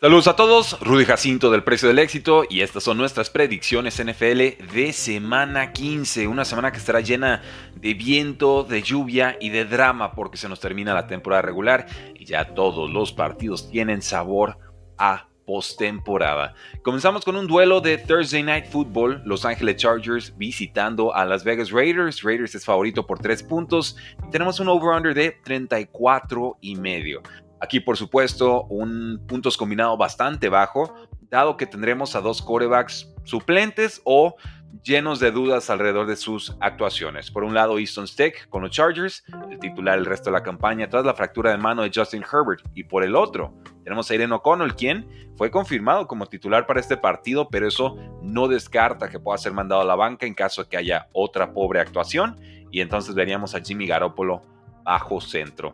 Saludos a todos, Rudy Jacinto del Precio del Éxito y estas son nuestras predicciones NFL de semana 15, una semana que estará llena de viento, de lluvia y de drama porque se nos termina la temporada regular y ya todos los partidos tienen sabor a postemporada. Comenzamos con un duelo de Thursday Night Football, Los Angeles Chargers visitando a Las Vegas Raiders. Raiders es favorito por 3 puntos y tenemos un over-under de 34 y medio. Aquí, por supuesto, un puntos combinado bastante bajo, dado que tendremos a dos corebacks suplentes o llenos de dudas alrededor de sus actuaciones. Por un lado, Easton Stick con los Chargers, el titular el resto de la campaña tras la fractura de mano de Justin Herbert. Y por el otro, tenemos a Irene O'Connell, quien fue confirmado como titular para este partido, pero eso no descarta que pueda ser mandado a la banca en caso de que haya otra pobre actuación. Y entonces veríamos a Jimmy Garoppolo bajo centro.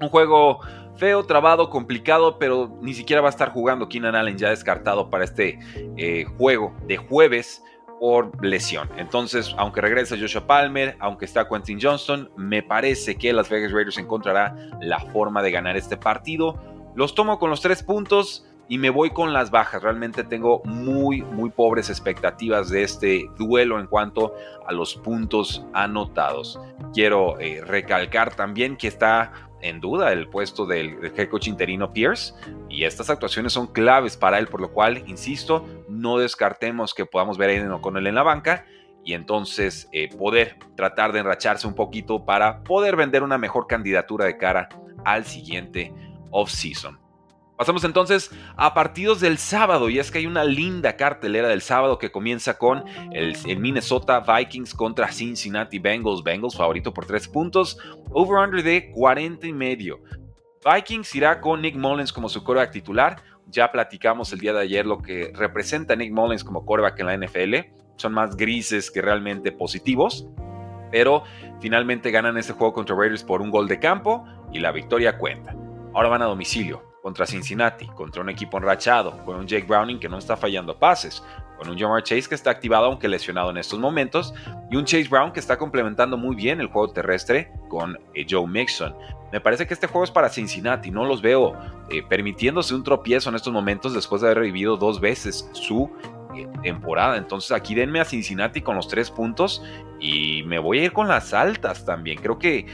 Un juego feo, trabado, complicado, pero ni siquiera va a estar jugando Keenan Allen ya descartado para este eh, juego de jueves por lesión. Entonces, aunque regresa Joshua Palmer, aunque está Quentin Johnston, me parece que Las Vegas Raiders encontrará la forma de ganar este partido. Los tomo con los tres puntos y me voy con las bajas. Realmente tengo muy, muy pobres expectativas de este duelo en cuanto a los puntos anotados. Quiero eh, recalcar también que está en duda el puesto del, head coach interino Pierce y estas actuaciones son claves para él, por lo cual, insisto, no descartemos que podamos ver a Aiden O'Connell en la banca y entonces eh, poder tratar de enracharse un poquito para poder vender una mejor candidatura de cara al siguiente off-season. Pasamos entonces a partidos del sábado y es que hay una linda cartelera del sábado que comienza con el, Minnesota Vikings contra Cincinnati Bengals. Bengals favorito por 3 puntos, over-under de 40 y medio. Vikings irá con Nick Mullins como su quarterback titular. Ya platicamos el día de ayer lo que representa Nick Mullins como quarterback en la NFL. Son más grises que realmente positivos. Pero finalmente ganan este juego contra Raiders por un gol de campo y la victoria cuenta. Ahora van a domicilio contra Cincinnati, contra un equipo enrachado, con un Jake Browning que no está fallando pases, con un Jamar Chase que está activado aunque lesionado en estos momentos, y un Chase Brown que está complementando muy bien el juego terrestre con eh, Joe Mixon. Me parece que este juego es para Cincinnati, no los veo eh, permitiéndose un tropiezo en estos momentos después de haber revivido dos veces su eh, temporada. Entonces aquí denme a Cincinnati con los tres puntos y me voy a ir con las altas también. Creo que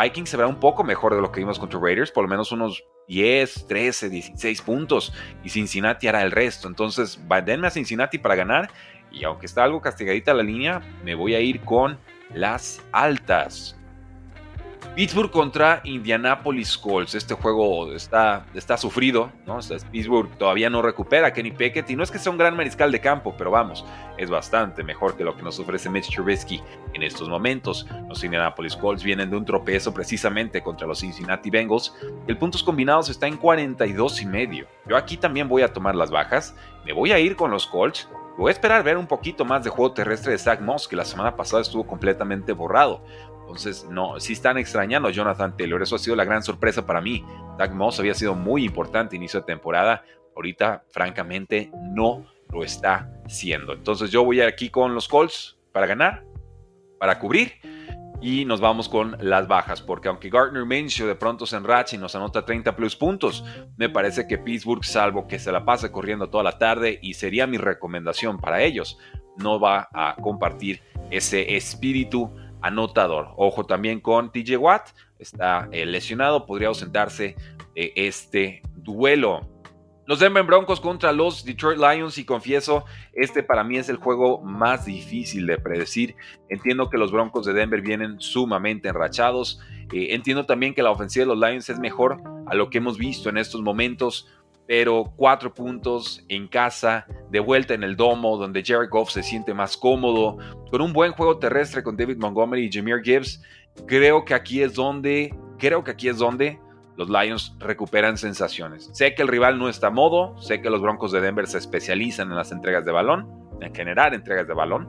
Vikings se verá un poco mejor de lo que vimos contra Raiders, por lo menos unos 10, 13, 16 puntos y Cincinnati hará el resto. Entonces, denme a Cincinnati para ganar y aunque está algo castigadita la línea, me voy a ir con las altas. Pittsburgh contra Indianapolis Colts. Este juego está, está sufrido, ¿no? Pittsburgh todavía no recupera a Kenny Pickett y no es que sea un gran mariscal de campo, pero vamos, es bastante mejor que lo que nos ofrece Mitch Trubisky en estos momentos. Los Indianapolis Colts vienen de un tropezo precisamente contra los Cincinnati Bengals. El puntos combinados está en 42 y medio. Yo aquí también voy a tomar las bajas. Me voy a ir con los Colts. Voy a esperar ver un poquito más de juego terrestre de Zach Moss, que la semana pasada estuvo completamente borrado. Entonces, no, sí están extrañando Jonathan Taylor. Eso ha sido la gran sorpresa para mí. Doug Moss había sido muy importante inicio de temporada. Ahorita, francamente, no lo está siendo. Entonces, yo voy aquí con los Colts para ganar, para cubrir. Y nos vamos con las bajas, porque aunque Gardner Minshew de pronto se enracha y nos anota 30 plus puntos, me parece que Pittsburgh, salvo que se la pase corriendo toda la tarde, y sería mi recomendación para ellos, no va a compartir ese espíritu anotador. Ojo también con TJ Watt, está eh, lesionado, podría ausentarse de este duelo. Los Denver Broncos contra los Detroit Lions y confieso, este para mí es el juego más difícil de predecir. Entiendo que los Broncos de Denver vienen sumamente enrachados. Eh, entiendo también que la ofensiva de los Lions es mejor a lo que hemos visto en estos momentos pero cuatro puntos en casa, de vuelta en el domo, donde Jared Goff se siente más cómodo, con un buen juego terrestre con David Montgomery y Jameer Gibbs, creo que aquí es donde, creo que aquí es donde los Lions recuperan sensaciones. Sé que el rival no está a modo, sé que los Broncos de Denver se especializan en las entregas de balón, en generar entregas de balón.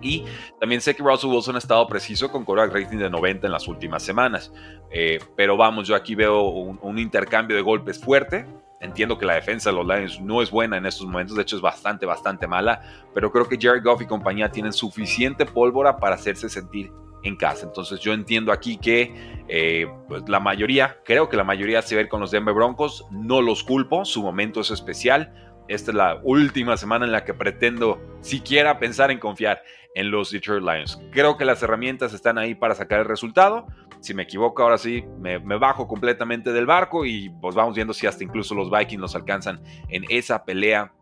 Y también sé que Russell Wilson ha estado preciso con quarterback rating de 90 en las últimas semanas. Eh, pero vamos, yo aquí veo un, intercambio de golpes fuerte. Entiendo que la defensa de los Lions no es buena en estos momentos, de hecho es bastante, bastante mala, pero creo que Jared Goff y compañía tienen suficiente pólvora para hacerse sentir en casa. Entonces yo entiendo aquí que eh, pues, la mayoría, creo que la mayoría se ve con los Denver Broncos, no los culpo, su momento es especial. Esta es la última semana en la que pretendo siquiera pensar en confiar en los Detroit Lions. Creo que las herramientas están ahí para sacar el resultado. Si me equivoco, ahora sí, me, bajo completamente del barco y pues vamos viendo si hasta incluso los Vikings nos alcanzan en esa pelea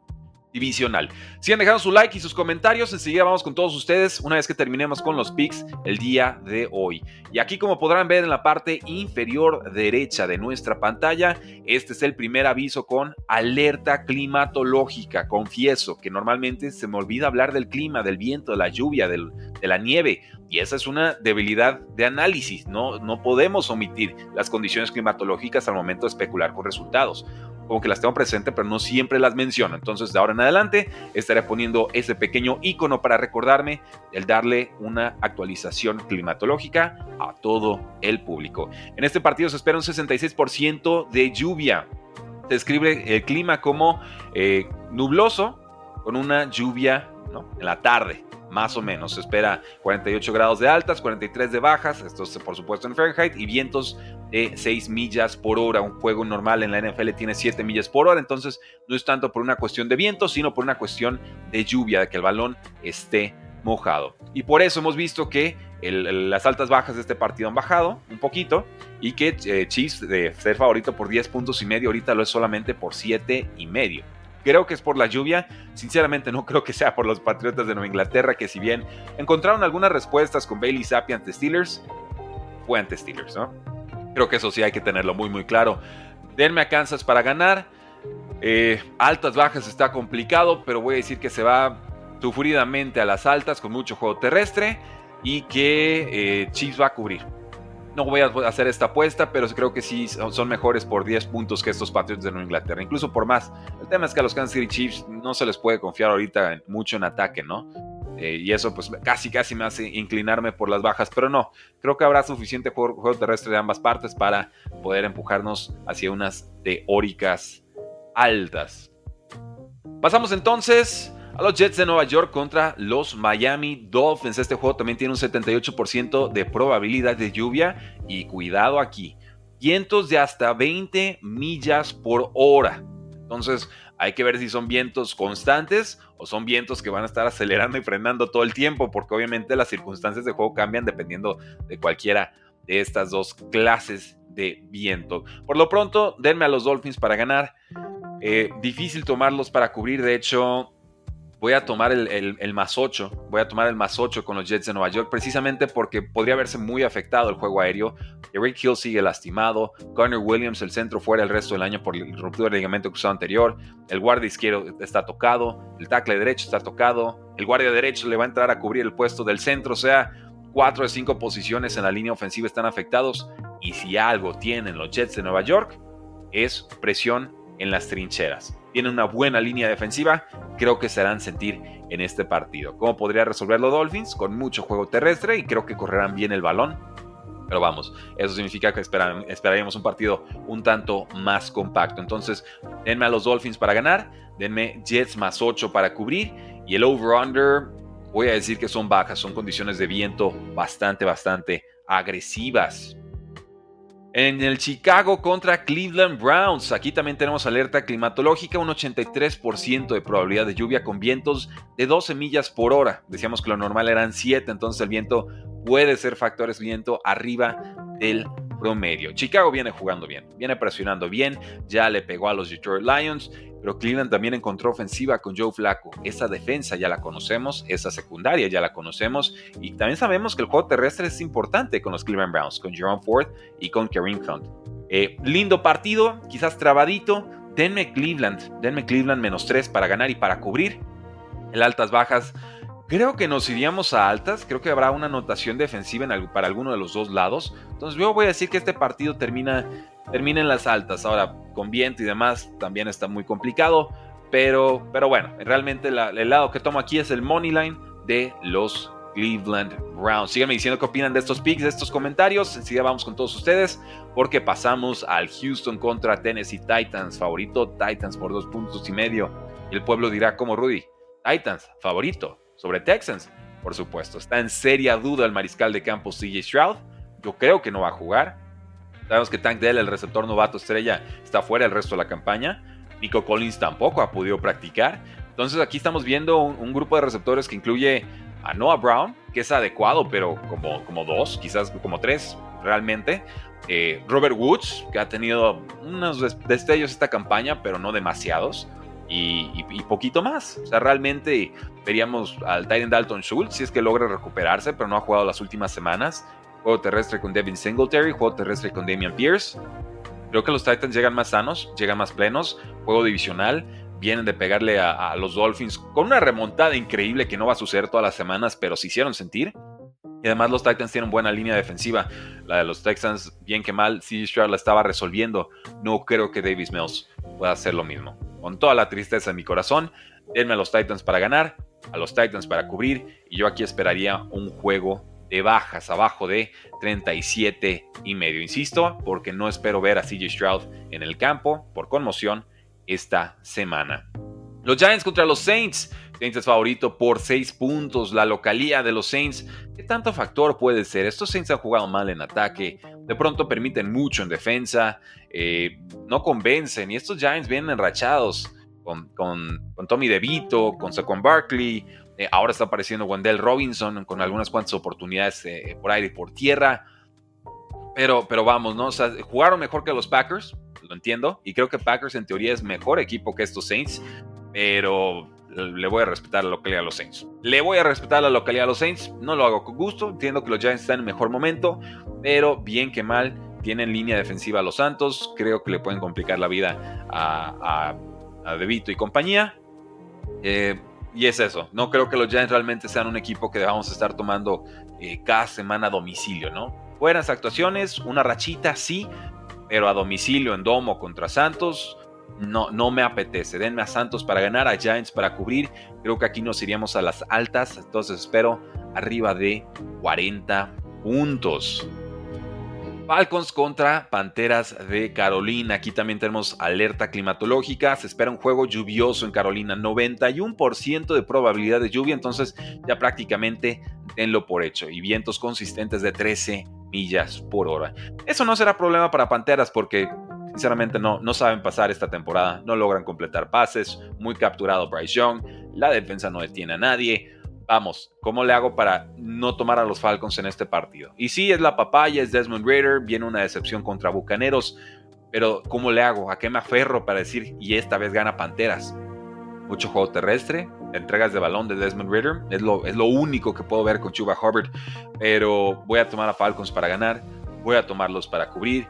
divisional. Sigan dejando su like y sus comentarios. Enseguida vamos con todos ustedes una vez que terminemos con los picks el día de hoy. Y aquí como podrán ver en la parte inferior derecha de nuestra pantalla, este es el primer aviso con alerta climatológica. Confieso que normalmente se me olvida hablar del clima, del viento, de la lluvia, de la nieve. Y esa es una debilidad de análisis. No, no podemos omitir las condiciones climatológicas al momento de especular con resultados como que las tengo presente, pero no siempre las menciono. Entonces, de ahora en adelante, estaré poniendo ese pequeño icono para recordarme el darle una actualización climatológica a todo el público. En este partido se espera un 66% de lluvia. Describe el clima como eh, nubloso con una lluvia en la tarde más o menos. Se espera 48 grados de altas, 43 de bajas, esto es por supuesto en Fahrenheit, y vientos de 6 millas por hora. Un juego normal en la NFL tiene 7 millas por hora, entonces no es tanto por una cuestión de viento, sino por una cuestión de lluvia, de que el balón esté mojado. Y por eso hemos visto que las altas bajas de este partido han bajado un poquito y que eh, Chiefs de ser favorito por 10 puntos y medio ahorita lo es solamente por 7 y medio. Creo que es por la lluvia. Sinceramente no creo que sea por los Patriotas de Nueva Inglaterra, que si bien encontraron algunas respuestas con Bailey Zappi ante Steelers, fue ante Steelers, ¿no? Creo que eso sí hay que tenerlo muy muy claro. Denme a Kansas para ganar. Eh, altas, bajas está complicado, pero voy a decir que se va sufridamente a las altas con mucho juego terrestre y que eh, Chiefs va a cubrir. No voy a hacer esta apuesta, pero creo que sí son mejores por 10 puntos que estos Patriots de Nueva Inglaterra, incluso por más. El tema es que a los Kansas City Chiefs no se les puede confiar ahorita mucho en ataque, ¿no? Eh, y eso pues casi casi me hace inclinarme por las bajas, pero no, creo que habrá suficiente juego, terrestre de ambas partes para poder empujarnos hacia unas teóricas altas. Pasamos entonces a los Jets de Nueva York contra los Miami Dolphins. Este juego también tiene un 78% de probabilidad de lluvia y cuidado aquí, vientos de hasta 20 millas por hora. Entonces hay que ver si son vientos constantes o son vientos que van a estar acelerando y frenando todo el tiempo, porque obviamente las circunstancias de juego cambian dependiendo de cualquiera de estas dos clases de viento. Por lo pronto, denme a los Dolphins para ganar. Eh, difícil tomarlos para cubrir, de hecho, voy a tomar el, más 8, voy a tomar el más 8 con los Jets de Nueva York, precisamente porque podría haberse muy afectado el juego aéreo. Eric Hill sigue lastimado, Connor Williams, el centro, fuera el resto del año por el ruptura del ligamento cruzado anterior, el guardia izquierdo está tocado, el tackle derecho está tocado, el guardia derecho le va a entrar a cubrir el puesto del centro, o sea, 4 de 5 posiciones en la línea ofensiva están afectados, y si algo tienen los Jets de Nueva York, es presión en las trincheras tienen una buena línea defensiva, creo que se harán sentir en este partido. ¿Cómo podría resolverlo Dolphins? Con mucho juego terrestre y creo que correrán bien el balón. Pero vamos, eso significa que esperaríamos un partido un tanto más compacto. Entonces, denme a los Dolphins para ganar, denme Jets más 8 para cubrir y el over-under, voy a decir que son bajas, son condiciones de viento bastante, bastante agresivas. En el Chicago contra Cleveland Browns, aquí también tenemos alerta climatológica, un 83% de probabilidad de lluvia con vientos de 12 millas por hora. Decíamos que lo normal eran 7, entonces el viento puede ser factores viento arriba del promedio. Chicago viene jugando bien, viene presionando bien, ya le pegó a los Detroit Lions, pero Cleveland también encontró ofensiva con Joe Flacco. Esa defensa ya la conocemos, esa secundaria ya la conocemos y también sabemos que el juego terrestre es importante con los Cleveland Browns, con Jerome Ford y con Kareem Hunt. Eh, lindo partido, quizás trabadito. Denme Cleveland, denme Cleveland menos 3 para ganar y para cubrir. El altas bajas Creo que nos iríamos a altas, creo que habrá una anotación defensiva para alguno de los dos lados. Entonces yo voy a decir que este partido termina terminen las altas. Ahora, con viento y demás, también está muy complicado. Pero, pero bueno, realmente el lado que tomo aquí es el money line de los Cleveland Browns. Síganme diciendo qué opinan de estos picks, de estos comentarios. Enseguida vamos con todos ustedes porque pasamos al Houston contra Tennessee Titans. Favorito Titans por dos puntos y medio. El pueblo dirá como Rudy. Titans, favorito. Sobre Texans, por supuesto. Está en seria duda el mariscal de campo CJ Stroud. Yo creo que no va a jugar. Sabemos que Tank Dell, el receptor novato estrella, está fuera el resto de la campaña. Nico Collins tampoco ha podido practicar. Entonces aquí estamos viendo un, grupo de receptores que incluye a Noah Brown, que es adecuado, pero como, como dos, quizás como tres realmente. Eh, Robert Woods, que ha tenido unos destellos esta campaña, pero no demasiados. Y, poquito más. O sea, realmente veríamos al Titan Dalton Schultz si es que logra recuperarse, pero no ha jugado las últimas semanas. Juego terrestre con Devin Singletary, juego terrestre con Damian Pierce. Creo que los Titans llegan más sanos, llegan más plenos. Juego divisional, vienen de pegarle a, los Dolphins con una remontada increíble que no va a suceder todas las semanas, pero se hicieron sentir. Y además los Titans tienen buena línea defensiva. La de los Texans, bien que mal, C. Stroud la estaba resolviendo. No creo que Davis Mills pueda hacer lo mismo. Con toda la tristeza en mi corazón, denme a los Titans para ganar, a los Titans para cubrir, y yo aquí esperaría un juego de bajas abajo de 37 y medio. Insisto, porque no espero ver a CJ Stroud en el campo por conmoción esta semana. Los Giants contra los Saints. Saints es favorito por 6 puntos. La localía de los Saints, ¿qué tanto factor puede ser? Estos Saints han jugado mal en ataque. De pronto permiten mucho en defensa. Eh, no convencen. Y estos Giants vienen enrachados con, con, con Tommy DeVito, con Saquon Barkley. Eh, ahora está apareciendo Wendell Robinson con algunas cuantas oportunidades eh, por aire y por tierra. Pero, pero vamos, ¿no? O sea, jugaron mejor que los Packers, lo entiendo. Y creo que Packers en teoría es mejor equipo que estos Saints. Pero le voy a respetar la localidad a los Saints. Le voy a respetar la localidad a los Saints. No lo hago con gusto. Entiendo que los Giants están en mejor momento. Pero bien que mal, tienen línea defensiva a los Santos. Creo que le pueden complicar la vida a, a, a y compañía. Eh, y es eso. No creo que los Giants realmente sean un equipo que debamos estar tomando eh, cada semana a domicilio, ¿no? Buenas actuaciones, una rachita, sí, pero a domicilio en domo contra Santos, no, no me apetece. Denme a Santos para ganar, a Giants para cubrir. Creo que aquí nos iríamos a las altas, entonces espero arriba de 40 puntos. Falcons contra Panteras de Carolina. Aquí también tenemos alerta climatológica. Se espera un juego lluvioso en Carolina. 91% de probabilidad de lluvia. Entonces ya prácticamente tenlo por hecho. Y vientos consistentes de 13 millas por hora. Eso no será problema para Panteras porque sinceramente no, no saben pasar esta temporada. No logran completar pases. Muy capturado Bryce Young. La defensa no detiene a nadie vamos, ¿cómo le hago para no tomar a los Falcons en este partido? Y sí, es la papaya, es Desmond Raider, viene una decepción contra Bucaneros, pero ¿cómo le hago? ¿A qué me aferro para decir, y esta vez gana Panteras? Mucho juego terrestre, entregas de balón de Desmond Ritter, es lo, es lo único que puedo ver con Chuba Hubbard, pero voy a tomar a Falcons para ganar, voy a tomarlos para cubrir,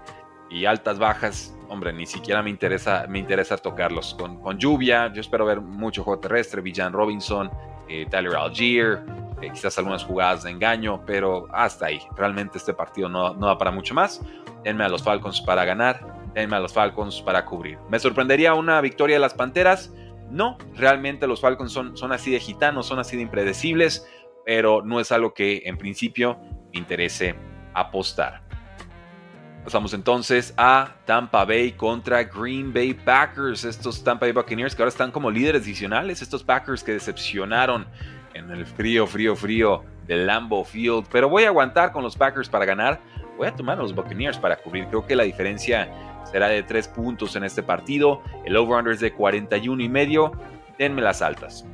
y altas bajas, hombre, ni siquiera me interesa, me interesa tocarlos. Con, con lluvia, yo espero ver mucho juego terrestre, Villan Robinson, eh, Tyler Algier, eh, quizás algunas jugadas de engaño, pero hasta ahí. Realmente este partido no, no da para mucho más. Denme a los Falcons para ganar, denme a los Falcons para cubrir. ¿Me sorprendería una victoria de las Panteras? No, realmente los Falcons son, son así de gitanos, son así de impredecibles, pero no es algo que en principio me interese apostar. Pasamos entonces a Tampa Bay contra Green Bay Packers. Estos Tampa Bay Buccaneers que ahora están como líderes adicionales. Estos Packers que decepcionaron en el frío, frío, frío del Lambeau Field. Pero voy a aguantar con los Packers para ganar. Voy a tomar a los Buccaneers para cubrir. Creo que la diferencia será de 3 puntos en este partido. El over-under es de 41 y medio. Denme las altas.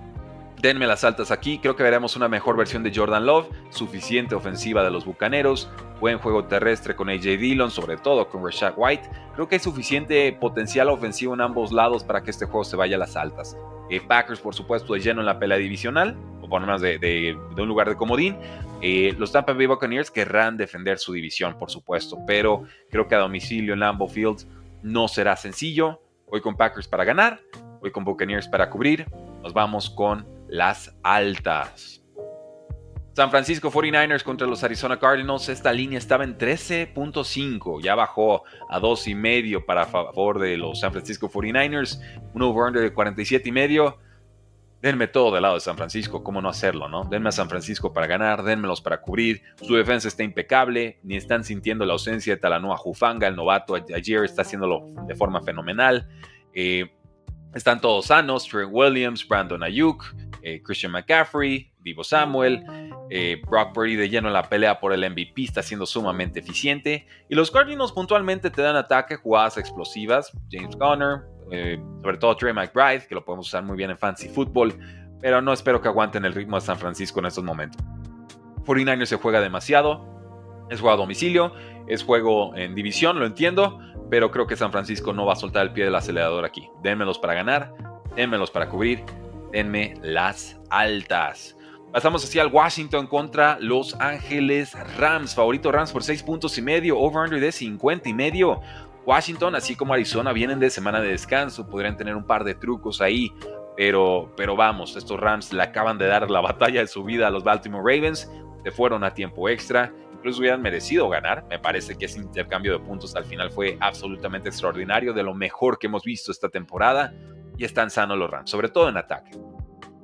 Denme las altas aquí, creo que veremos una mejor versión de Jordan Love, suficiente ofensiva de los Bucaneros, buen juego terrestre con AJ Dillon, sobre todo con Rashad White. Creo que hay suficiente potencial ofensivo en ambos lados para que este juego se vaya a las altas. Eh, Packers, por supuesto, de lleno en la pelea divisional, o por lo menos de, un lugar de comodín. Eh, los Tampa Bay Buccaneers querrán defender su división, por supuesto, pero creo que a domicilio en Lambeau Field no será sencillo. Voy con Packers para ganar, voy con Buccaneers para cubrir. Nos vamos con las altas. San Francisco 49ers contra los Arizona Cardinals. Esta línea estaba en 13.5. Ya bajó a 2.5 para favor de los San Francisco 49ers. Un over-under de 47.5. Denme todo del lado de San Francisco. ¿Cómo no hacerlo, no? Denme a San Francisco para ganar. Denmelos para cubrir. Su defensa está impecable. Ni están sintiendo la ausencia de Talanoa Jufanga. El novato ayer está haciéndolo de forma fenomenal. Eh, están todos sanos. Trent Williams, Brandon Ayuk, eh, Christian McCaffrey, Vivo Samuel. Eh, Brock Purdy de lleno en la pelea por el MVP está siendo sumamente eficiente. Y los Cardinals puntualmente te dan ataque, jugadas explosivas. James Conner, eh, sobre todo Trey McBride, que lo podemos usar muy bien en fantasy football. Pero no espero que aguanten el ritmo de San Francisco en estos momentos. 49ers se juega demasiado. Es juego a domicilio, es juego en división, lo entiendo. Pero creo que San Francisco no va a soltar el pie del acelerador aquí. Dénmelos para ganar, dénmelos para cubrir, denme las altas. Pasamos así al Washington contra Los Ángeles Rams. Favorito Rams por 6 puntos y medio. Over-under de 50 y medio. Washington, así como Arizona, vienen de semana de descanso. Podrían tener un par de trucos ahí. Pero, pero vamos, estos Rams le acaban de dar la batalla de su vida a los Baltimore Ravens. Se fueron a tiempo extra. Incluso hubieran merecido ganar. Me parece que ese intercambio de puntos al final fue absolutamente extraordinario. De lo mejor que hemos visto esta temporada. Y están sanos los Rams, sobre todo en ataque.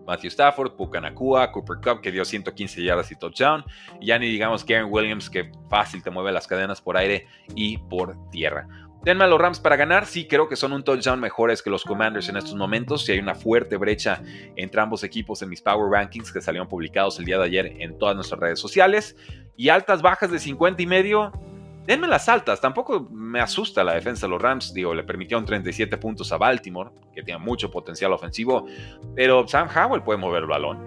Matthew Stafford, Pucanacua, Cooper Cup, que dio 115 yardas y touchdown. Y ya ni digamos Karen Williams, que fácil te mueve las cadenas por aire y por tierra. Denme a los Rams para ganar. Sí, creo que son un touchdown mejores que los Commanders en estos momentos. Y hay una fuerte brecha entre ambos equipos en mis Power Rankings que salieron publicados el día de ayer en todas nuestras redes sociales. Y altas bajas de 50 y medio denme las altas. Tampoco me asusta la defensa de los Rams. Digo, le permitieron 37 puntos a Baltimore, que tiene mucho potencial ofensivo. Pero Sam Howell puede mover el balón,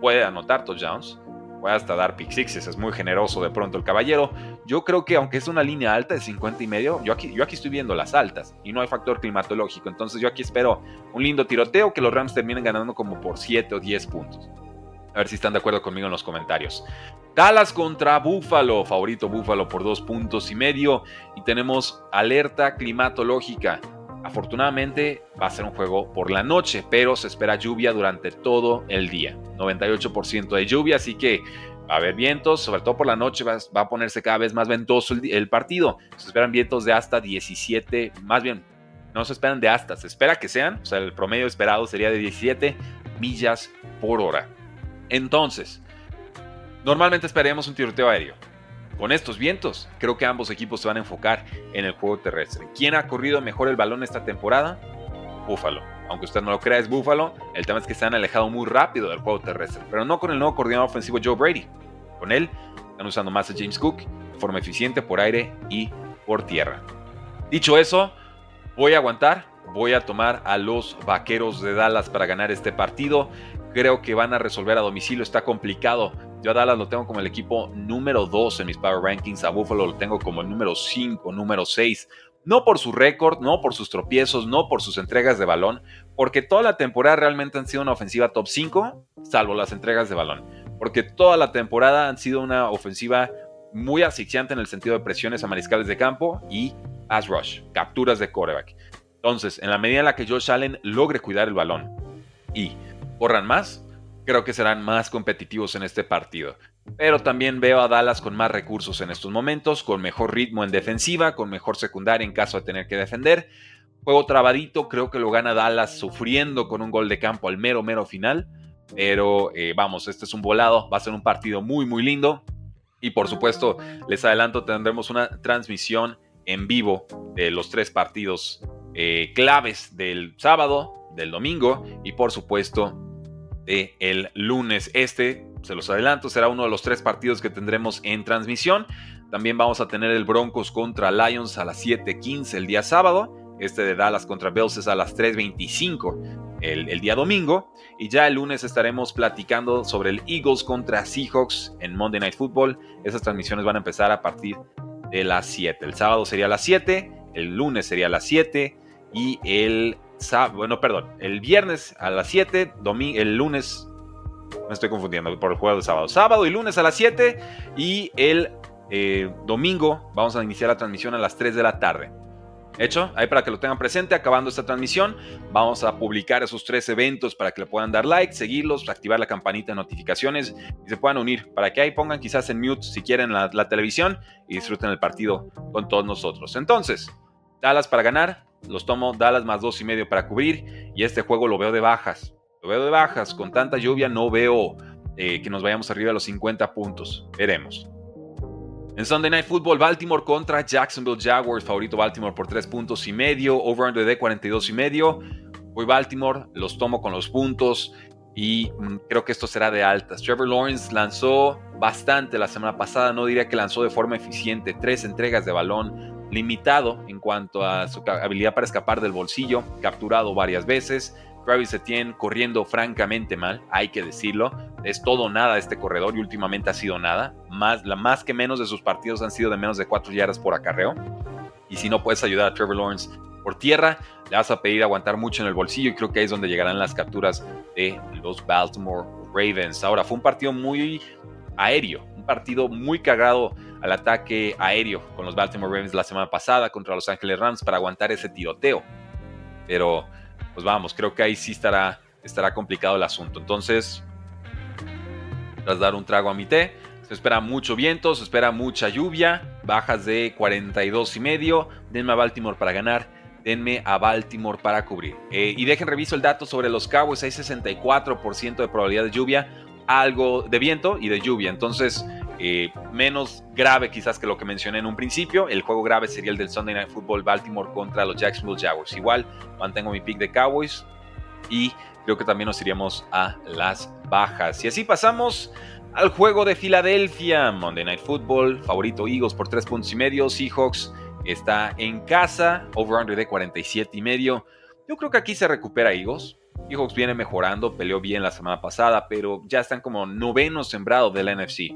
puede anotar touchdowns, puede hasta dar pick sixes. Es muy generoso de pronto el caballero. Yo creo que aunque es una línea alta de 50 y medio, yo aquí, yo aquí estoy viendo las altas y no hay factor climatológico. Entonces yo aquí espero un lindo tiroteo que los Rams terminen ganando como por 7 o 10 puntos. A ver si están de acuerdo conmigo en los comentarios. Dallas contra Buffalo, favorito Buffalo por dos puntos y medio. Y tenemos alerta climatológica. Afortunadamente va a ser un juego por la noche, pero se espera lluvia durante todo el día. 98% de lluvia, así que va a haber vientos, sobre todo por la noche va, a ponerse cada vez más ventoso el, el, partido. Se esperan vientos de hasta 17, más bien, no se esperan de hasta, se espera que sean, o sea, el promedio esperado sería de 17 millas por hora. Entonces, normalmente esperemos un tiroteo aéreo. Con estos vientos, creo que ambos equipos se van a enfocar en el juego terrestre. ¿Quién ha corrido mejor el balón esta temporada? Búfalo. Aunque usted no lo crea, es Búfalo. El tema es que se han alejado muy rápido del juego terrestre, pero no con el nuevo coordinador ofensivo Joe Brady. Con él, están usando más a James Cook de forma eficiente por aire y por tierra. Dicho eso, voy a aguantar, voy a tomar a los vaqueros de Dallas para ganar este partido. Creo que van a resolver a domicilio, está complicado. Yo a Dallas lo tengo como el equipo número 2 en mis Power Rankings, a Buffalo lo tengo como el número 5, número 6. No por su récord, no por sus tropiezos, no por sus entregas de balón, porque toda la temporada realmente han sido una ofensiva top 5, salvo las entregas de balón. Porque toda la temporada han sido una ofensiva muy asfixiante en el sentido de presiones a mariscales de campo y pass rush, capturas de quarterback. Entonces, en la medida en la que Josh Allen logre cuidar el balón y corran más, creo que serán más competitivos en este partido. Pero también veo a Dallas con más recursos en estos momentos, con mejor ritmo en defensiva, con mejor secundaria en caso de tener que defender. Juego trabadito, creo que lo gana Dallas sufriendo con un gol de campo al mero, mero final. Pero eh, vamos, este es un volado, va a ser un partido muy, muy lindo. Y por supuesto, les adelanto, tendremos una transmisión en vivo de los tres partidos eh, claves del sábado, del domingo y por supuesto el lunes. Este, se los adelanto, será uno de los tres partidos que tendremos en transmisión. También vamos a tener el Broncos contra Lions a las 7:15 el día sábado. Este de Dallas contra Bills es a las 3:25 el, el, día domingo. Y ya el lunes estaremos platicando sobre el Eagles contra Seahawks en Monday Night Football. Esas transmisiones van a empezar a partir de las 7. El sábado sería a las 7, el lunes sería a las 7 y el bueno, perdón, el viernes a las 7, el lunes, me estoy confundiendo por el juego de sábado, sábado y lunes a las 7 y el eh, domingo vamos a iniciar la transmisión a las 3 de la tarde. Hecho, ahí para que lo tengan presente, acabando esta transmisión, vamos a publicar esos tres eventos para que le puedan dar like, seguirlos, activar la campanita de notificaciones y se puedan unir para que ahí pongan quizás en mute si quieren la, televisión y disfruten el partido con todos nosotros. Entonces, Dallas para ganar, los tomo Dallas más dos y medio para cubrir y este juego lo veo de bajas. Lo veo de bajas, con tanta lluvia no veo eh, que nos vayamos arriba de los 50 puntos. Veremos. En Sunday Night Football, Baltimore contra Jacksonville Jaguars, favorito Baltimore por 3 puntos y medio, over-under de 42 y medio. Voy Baltimore, los tomo con los puntos y mm, creo que esto será de altas. Trevor Lawrence lanzó bastante la semana pasada, no diría que lanzó de forma eficiente, tres entregas de balón, limitado en cuanto a su habilidad para escapar del bolsillo, capturado varias veces. Travis Etienne corriendo francamente mal, hay que decirlo. Es todo nada este corredor y últimamente ha sido nada. Más, la más que menos de sus partidos han sido de menos de 4 yardas por acarreo. Y si no puedes ayudar a Trevor Lawrence por tierra, le vas a pedir aguantar mucho en el bolsillo y creo que ahí es donde llegarán las capturas de los Baltimore Ravens. Ahora, fue un partido muy aéreo, un partido muy cagado al ataque aéreo con los Baltimore Ravens la semana pasada contra los Angeles Rams para aguantar ese tiroteo. Pero pues vamos, creo que ahí sí estará, estará complicado el asunto. Entonces, tras dar un trago a mi té, se espera mucho viento, se espera mucha lluvia, bajas de 42 y medio. Denme a Baltimore para ganar, denme a Baltimore para cubrir. Eh, y dejen reviso el dato sobre los Cowboys, hay 64% de probabilidad de lluvia, algo de viento y de lluvia. Entonces, eh, menos grave quizás que lo que mencioné en un principio. El juego grave sería el del Sunday Night Football Baltimore contra los Jacksonville Jaguars. Igual mantengo mi pick de Cowboys y creo que también nos iríamos a las bajas. Y así pasamos al juego de Filadelfia, Monday Night Football, favorito Eagles por 3 puntos y medio, Seahawks está en casa, over-under de 47 y medio. Yo creo que aquí se recupera Eagles. Seahawks viene mejorando, peleó bien la semana pasada, pero ya están como noveno sembrado del NFC.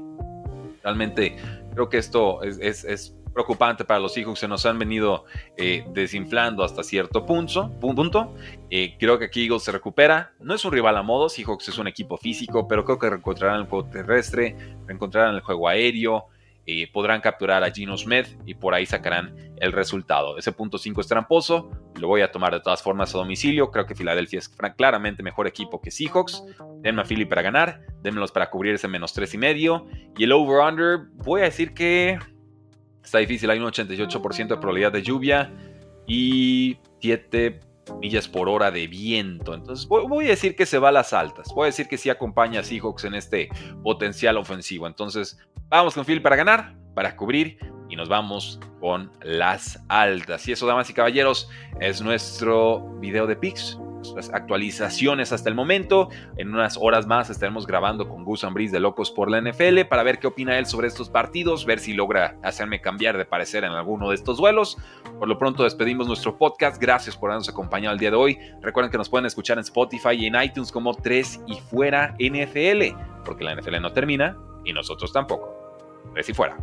Realmente creo que esto es, preocupante para los hijos. Se nos han venido eh, desinflando hasta cierto punto. punto. Eh, creo que aquí Eagles se recupera. No es un rival a modo. Seahawks es un equipo físico, pero creo que reencontrarán el juego terrestre, reencontrarán el juego aéreo. Eh, podrán capturar a Gino Smith y por ahí sacarán el resultado. Ese punto 5 es tramposo, lo voy a tomar de todas formas a domicilio. Creo que Filadelfia es claramente mejor equipo que Seahawks. Denme a Philly para ganar, denmelos para cubrir ese menos 3 y medio. Y el over-under, voy a decir que está difícil, hay un 88% de probabilidad de lluvia y 7 millas por hora de viento. Entonces voy, a decir que se va a las altas. Voy a decir que sí acompaña a Seahawks en este potencial ofensivo. Entonces vamos con Phil para ganar, para cubrir y nos vamos con las altas. Y eso, damas y caballeros, es nuestro video de picks las actualizaciones hasta el momento. En unas horas más estaremos grabando con Gus Ambris de Locos por la NFL para ver qué opina él sobre estos partidos, ver si logra hacerme cambiar de parecer en alguno de estos duelos. Por lo pronto despedimos nuestro podcast. Gracias por habernos acompañado el día de hoy. Recuerden que nos pueden escuchar en Spotify y en iTunes como 3 y fuera NFL, porque la NFL no termina y nosotros tampoco. 3 y fuera.